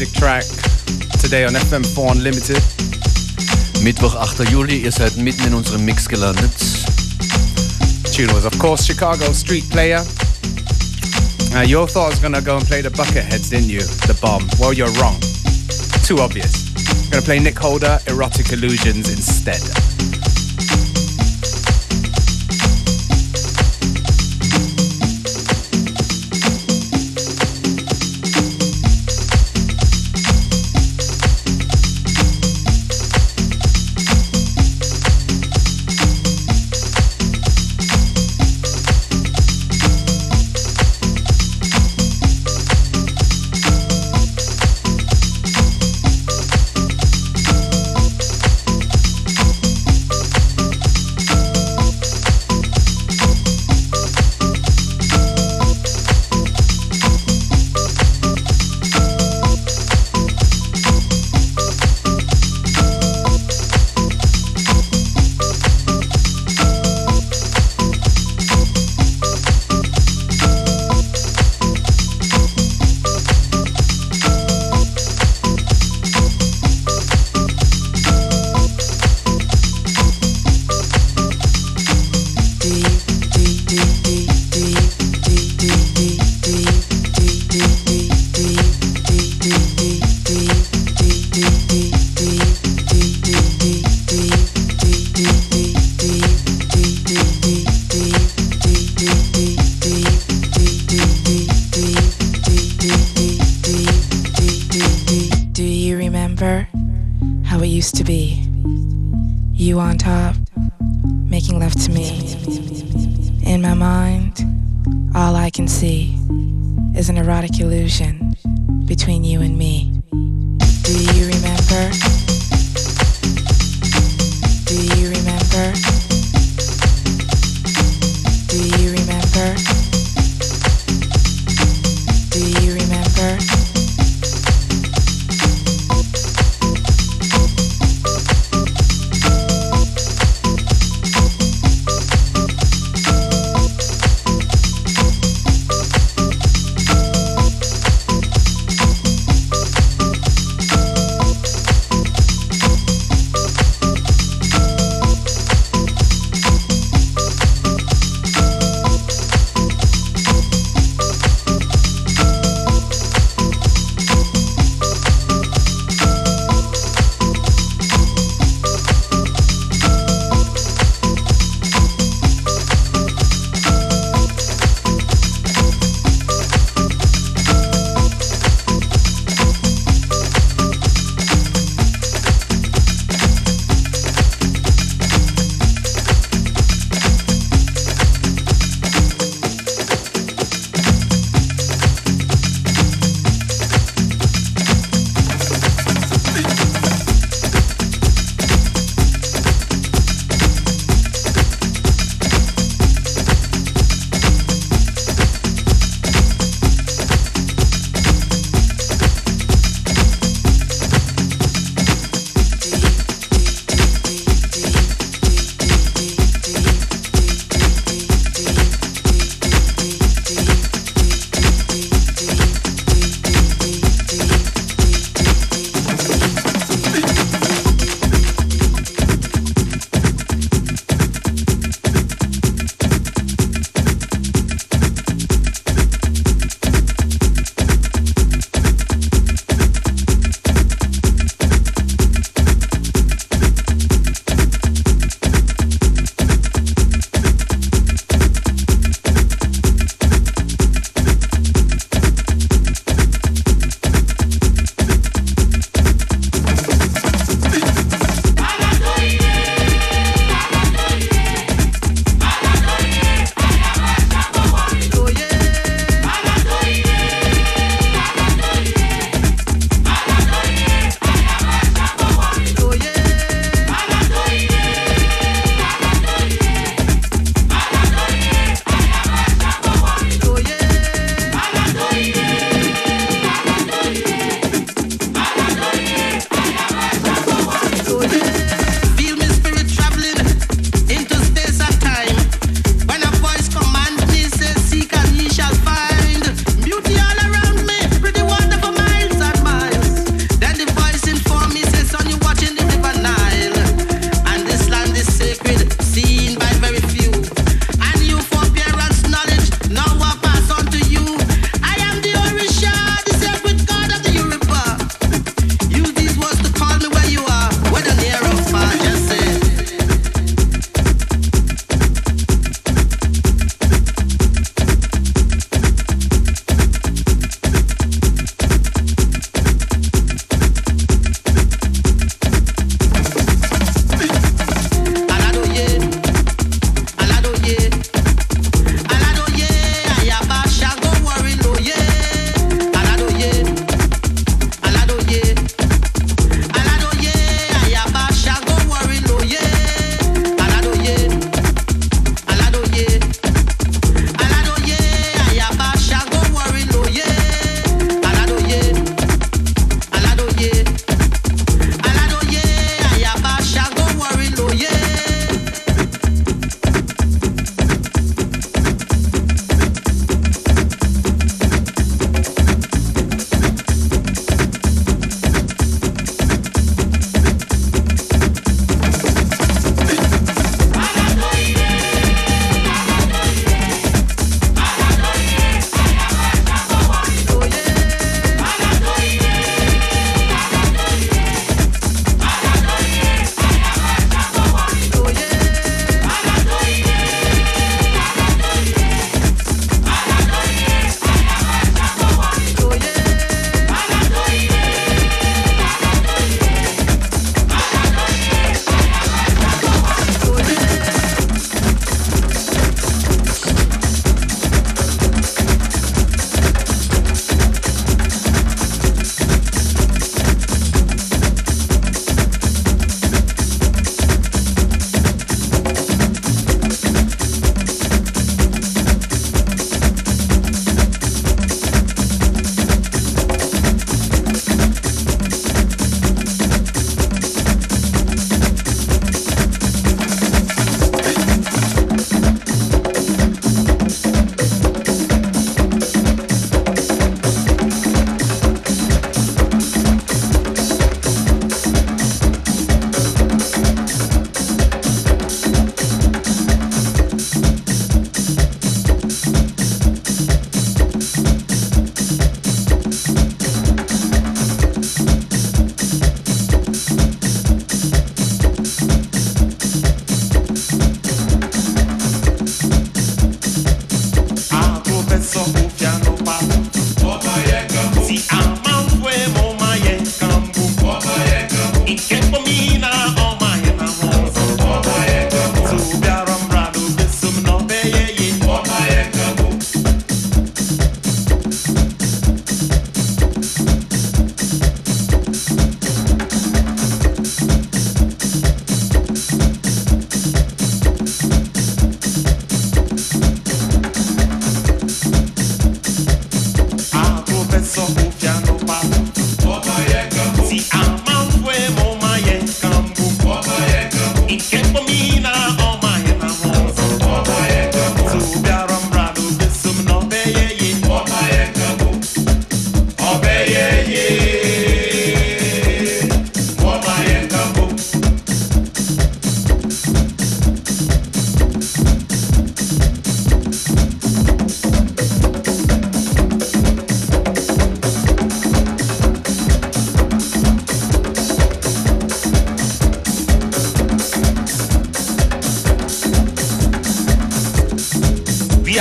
classic track today on FM4 Unlimited. Mittwoch, 8. Juli, ihr seid mitten in unserem Mix gelandet. Tune was, of course, Chicago Street Player. Now, you all thought I was gonna go and play the Bucketheads, didn't you? The bomb. Well, you're wrong. Too obvious. I'm gonna play Nick Holder, Erotic Illusions instead.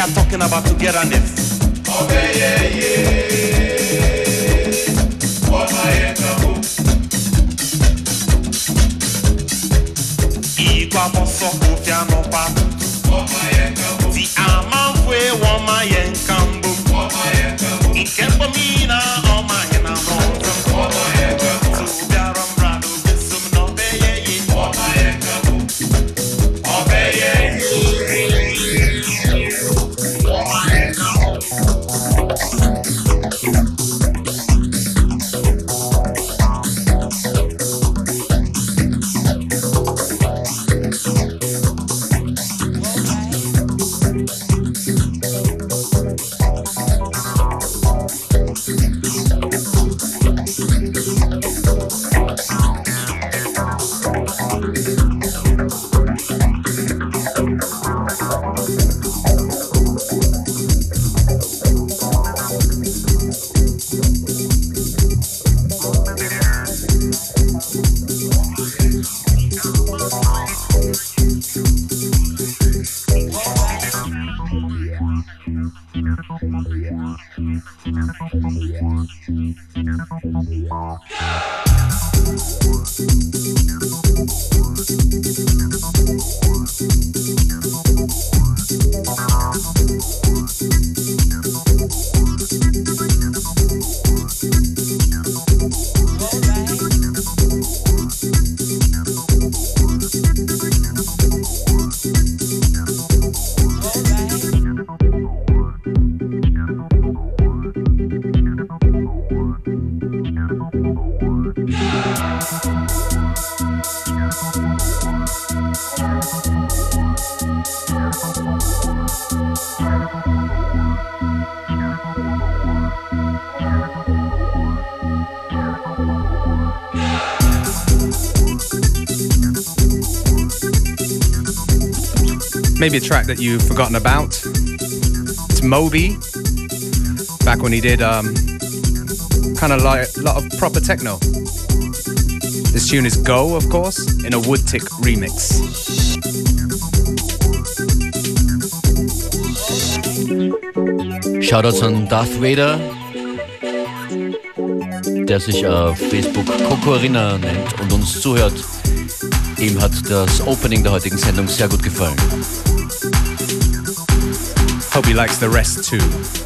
Are talking about togetherness. Okay, yeah, yeah. What my Igwa boso kofia no pa. Ti ama fwe woma yenkambu. Ikembo mina Maybe a track that you've forgotten about. It's Moby. Back when he did um, kind of like a lot of proper techno. This tune is Go, of course, in a Woodtick remix. Shoutouts an Darth Vader, der sich auf Facebook Kokorina nennt und uns zuhört. Ihm hat das Opening der heutigen Sendung sehr gut gefallen. He likes the rest too.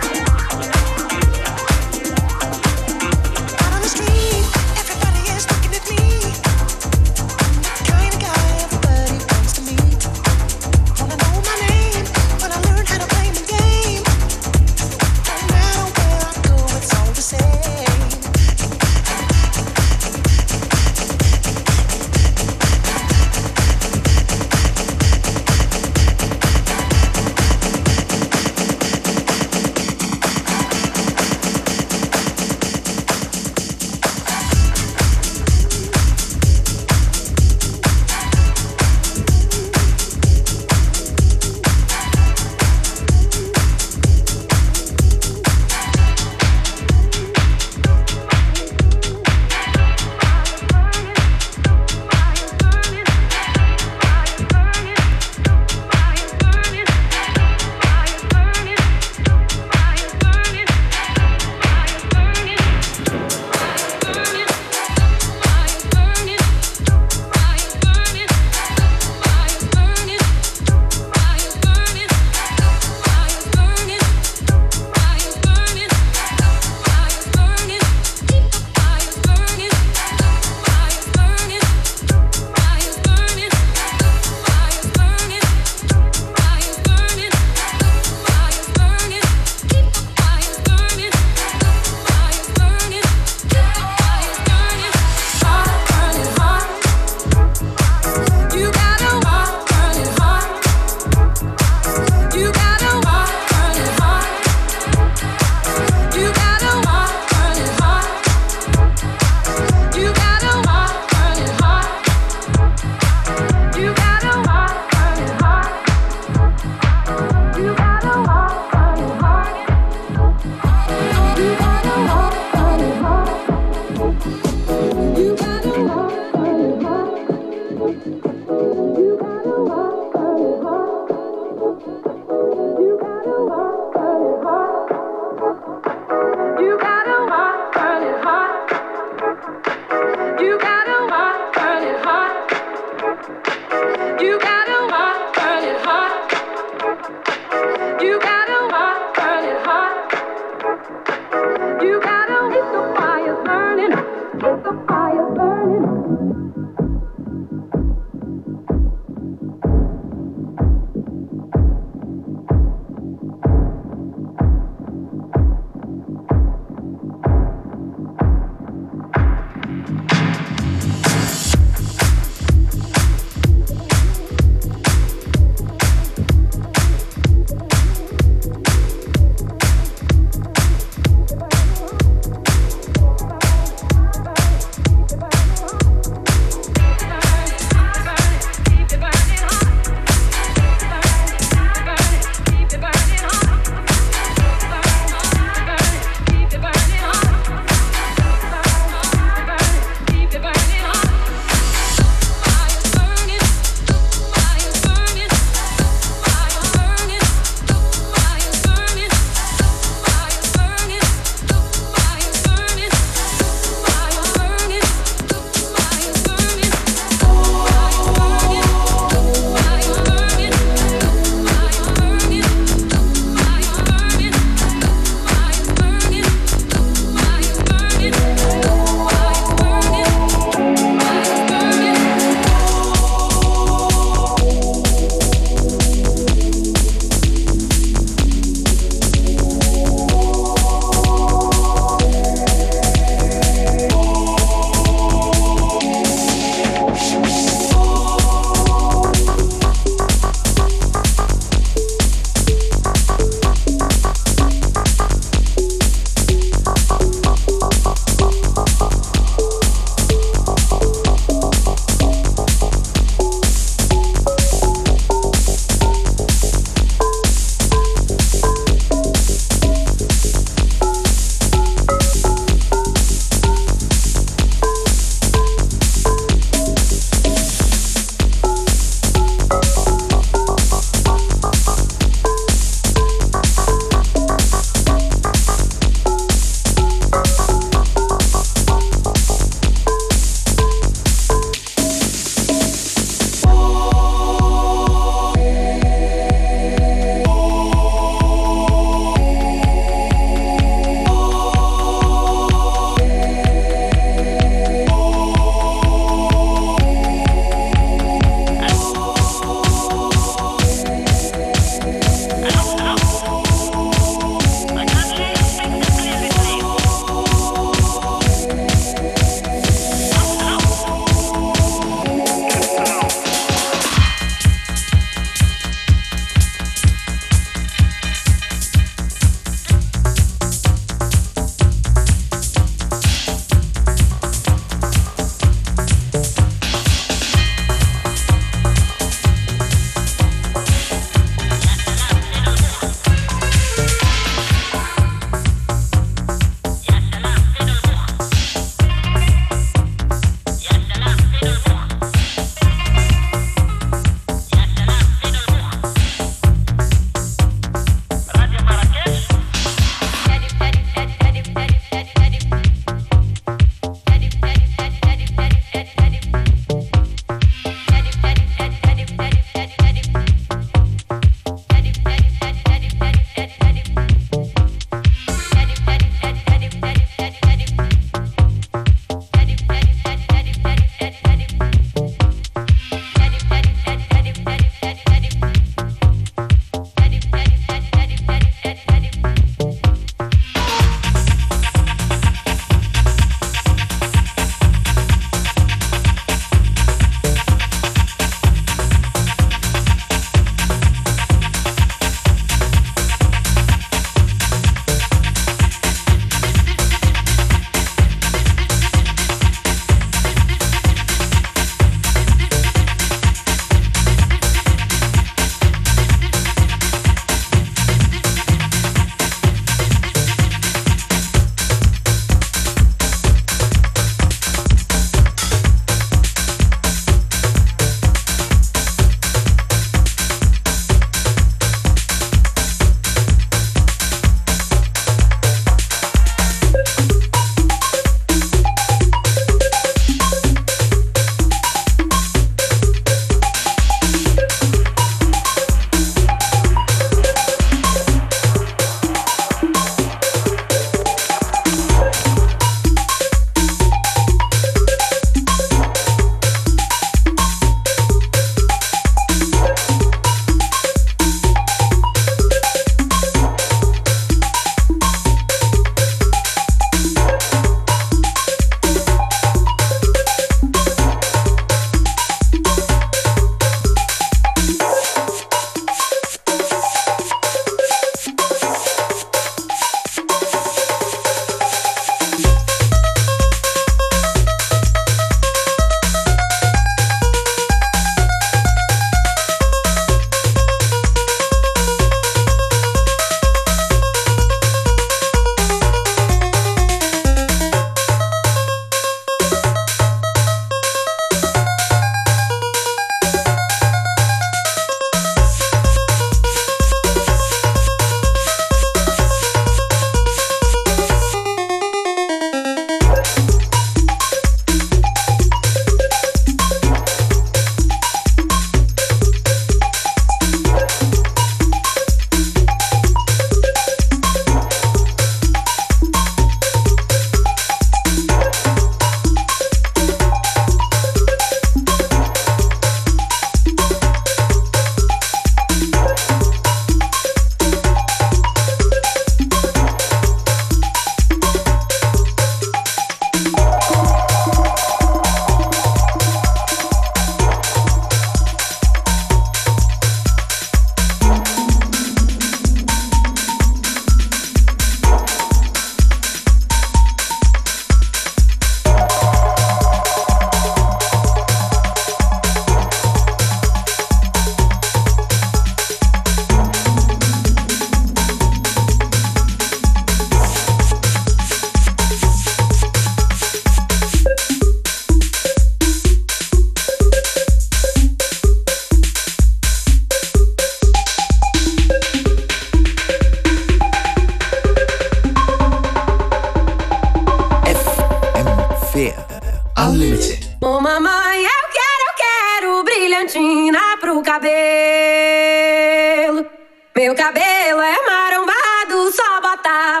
é marombado, só bota a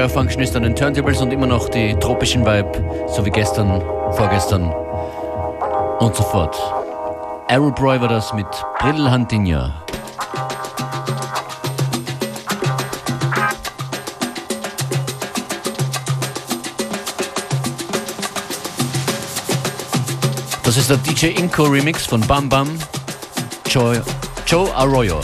Beware Functionist an den Turntables und immer noch die tropischen Vibe, so wie gestern, vorgestern und so fort. Arrow Broy war das mit Brillantinja. Das ist der DJ Inco Remix von Bam Bam Joe, Joe Arroyo.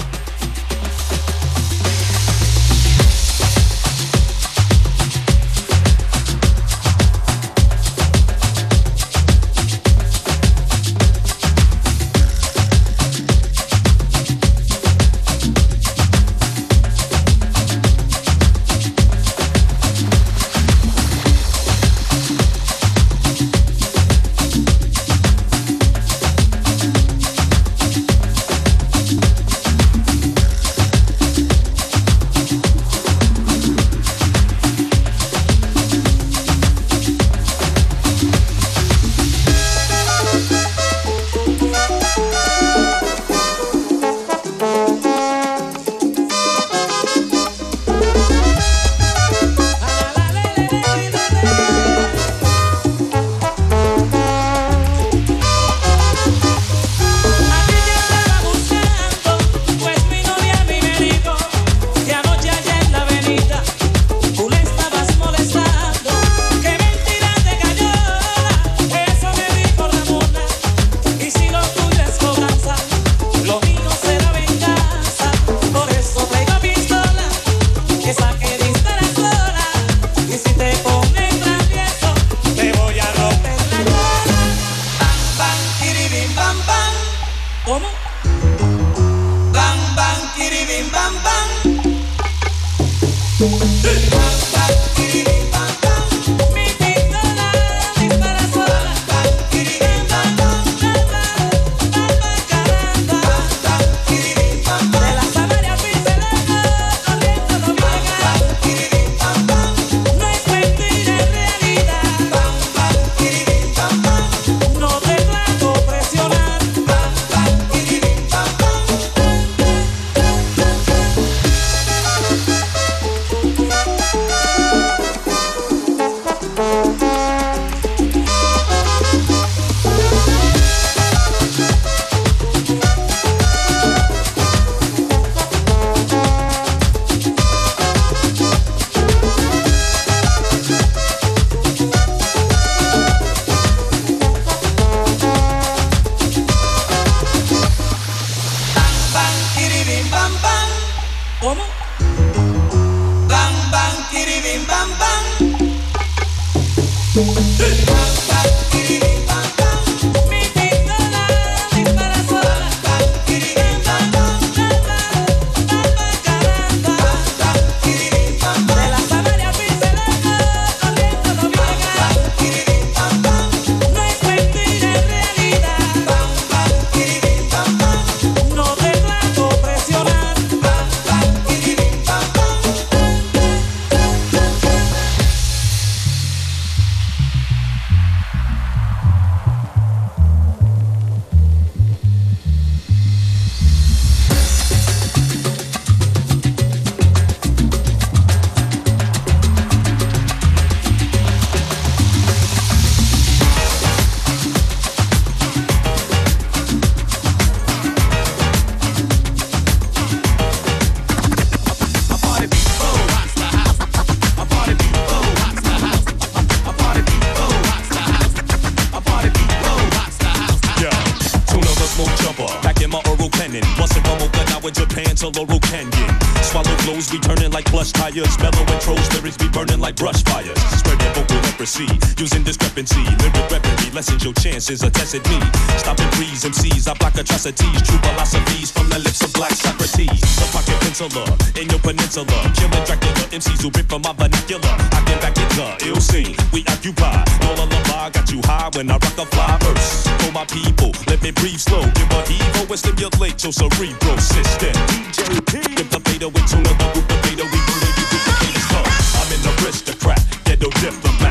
Chances are tested me. Stopping breeze MCs, I block atrocities. True philosophies from the lips of black Socrates. The pocket penciler in your peninsula. Killing Dracula MCs who rip from my vernacular. I can back it the ill scene. We occupy. No lullaby got you high when I rock a fly verse. For my people, let me breathe slow. Give a heave and stimulate your cerebral system. DJ Give the fader with tuna, the group the fader. We do the you group the fader's. I'm an aristocrat, ghetto diplomat.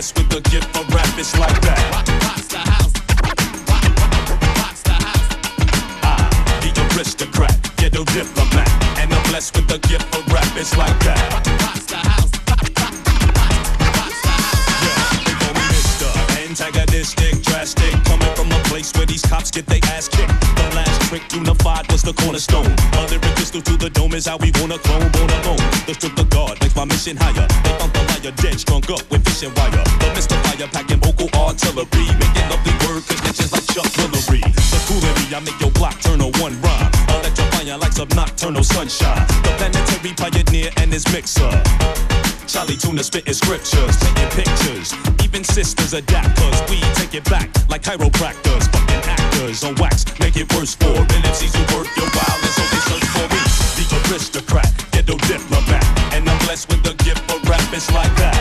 Blessed with the gift of rap. It's like that. Ah, the aristocrat, yeah, the diplomat. And I'm blessed with the gift of rap, it's like that. Yeah, antagonistic, drastic, cops get their ass kicked. The last trick unified was the cornerstone. A lyric pistol to the dome is how we wanna clone, alone. The strength of God makes my mission higher. They found the liar dead, strung up with fishing wire. The Mr. Fire packing vocal artillery, making lovely word connections like Chuck Woolery. The coolery, I make your block turn a one rhyme like some nocturnal sunshine. The planetary pioneer and his mixer. Chali 2na spitting scriptures, painting pictures. Even sisters adapt, cause we take it back like chiropractors. Fucking actors on wax, make it worse for MCs who work your wild and so they search for me. The aristocrat, ghetto diplomat. And I'm blessed with the gift for rap, like that.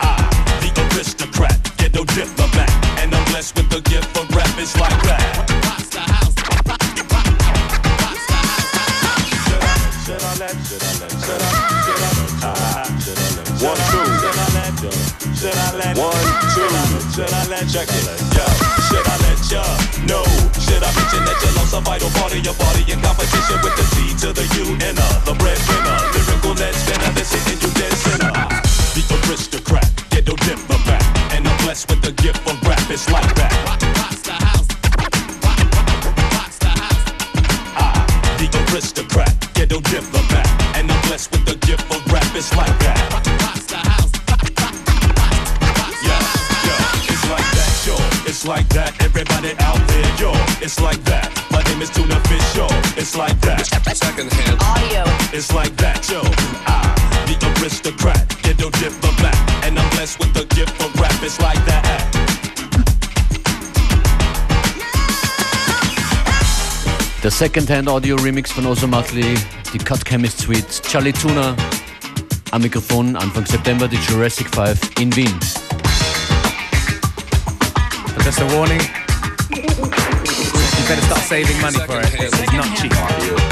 Ah, the aristocrat, ghetto diplomat. And I'm blessed with the gift for rap, it's like Should I let check it? Yeah. Should I let ya know? Should I mention that you lost a vital part of your body in competition with the C to the U and uh, the breadwinner, lyrical lead spinner that's hitting you dead center. The aristocrat, ghetto diplomat, and I'm blessed with the gift of rap. It's like that. Ah, the aristocrat, ghetto diplomat, and I'm blessed with the gift of rap. It's like that. It's like that, everybody out there, yo. It's like that. My name is Tuna Fish, yo. It's like that. Second hand audio. It's like that, yo. I, the aristocrat, ghetto diplomat, and I'm blessed with the gift of rap. It's like that. Der Secondhand Audio Remix von Ozomatli, die Cut Chemist Suite, Chali 2na am Mikrofon Anfang September, die Jurassic 5 in Wien. Just a warning. You better start saving money for it. It's not cheap.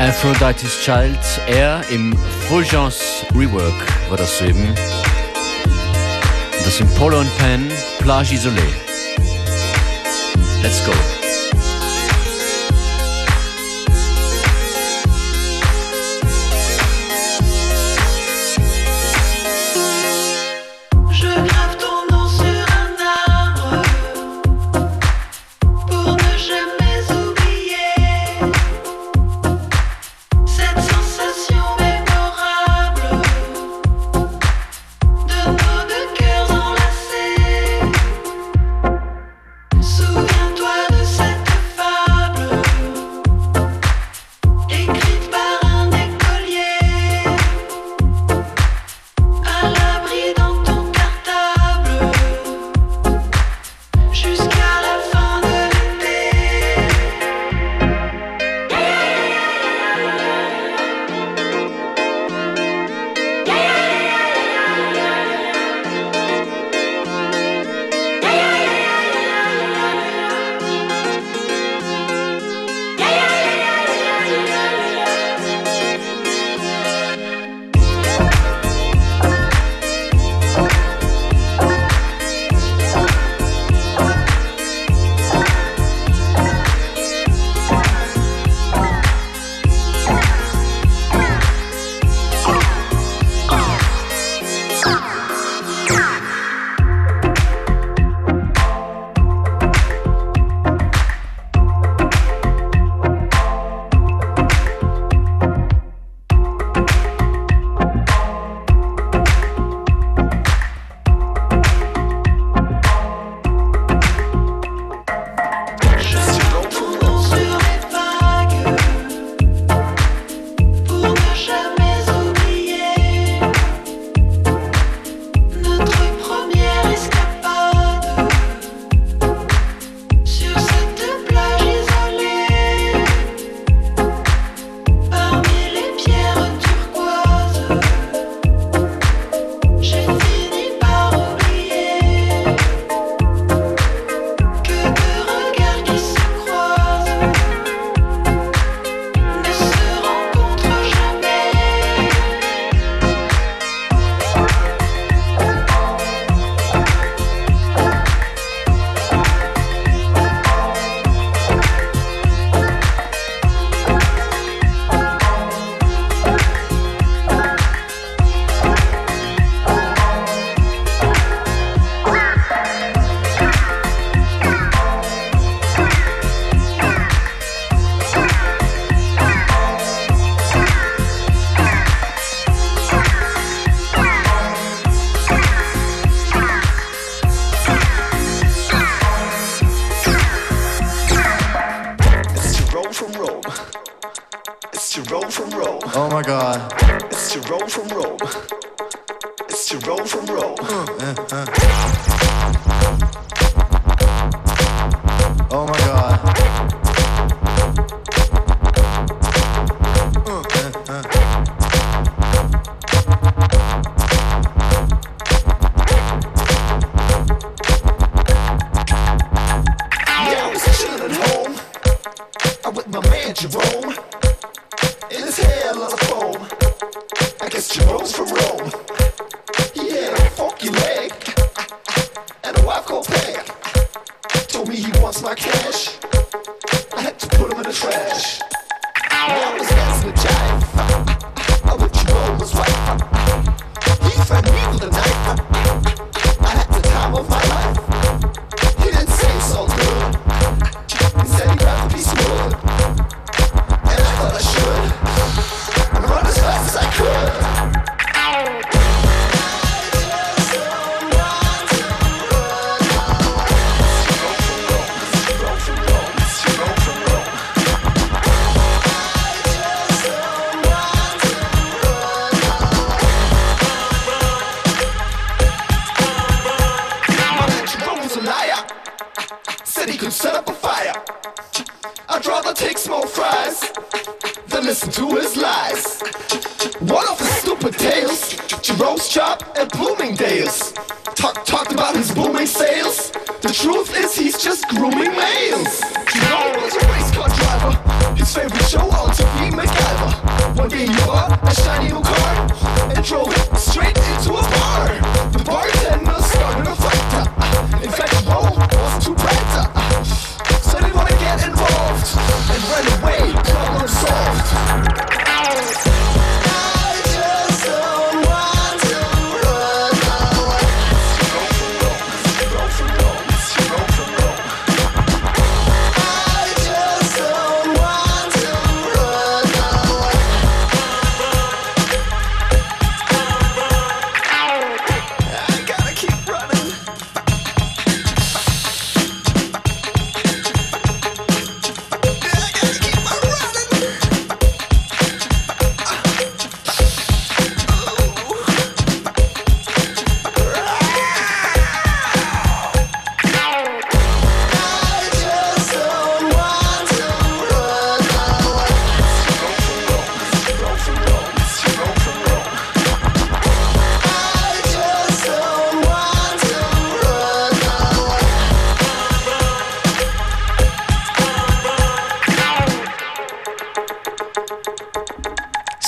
Aphrodite's Child, er im Fulgeance Rework war das soeben. Das sind Polo und Pan, Plage Isolée. Let's go.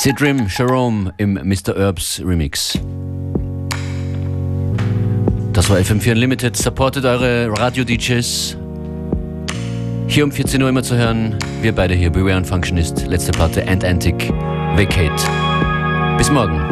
Sidrim Jerome im Mr. Herbs Remix. Das war FM4 Unlimited. Supportet eure Radio-DJs. Hier um 14 Uhr immer zu hören. Wir beide hier, Beware and Functionist. Letzte Platte, Antic, Vacate. Bis morgen.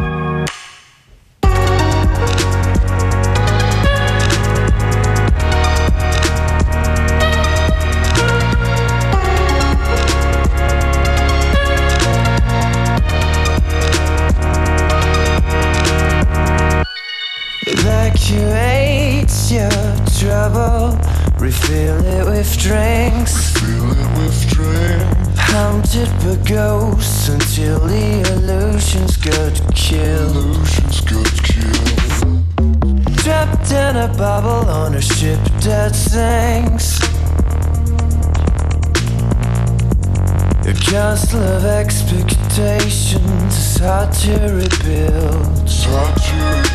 Trouble, refill it with drinks. Haunted by ghosts until the illusions got killed. Trapped in a bubble on a ship that sinks. A castle of expectations is hard to rebuild. Got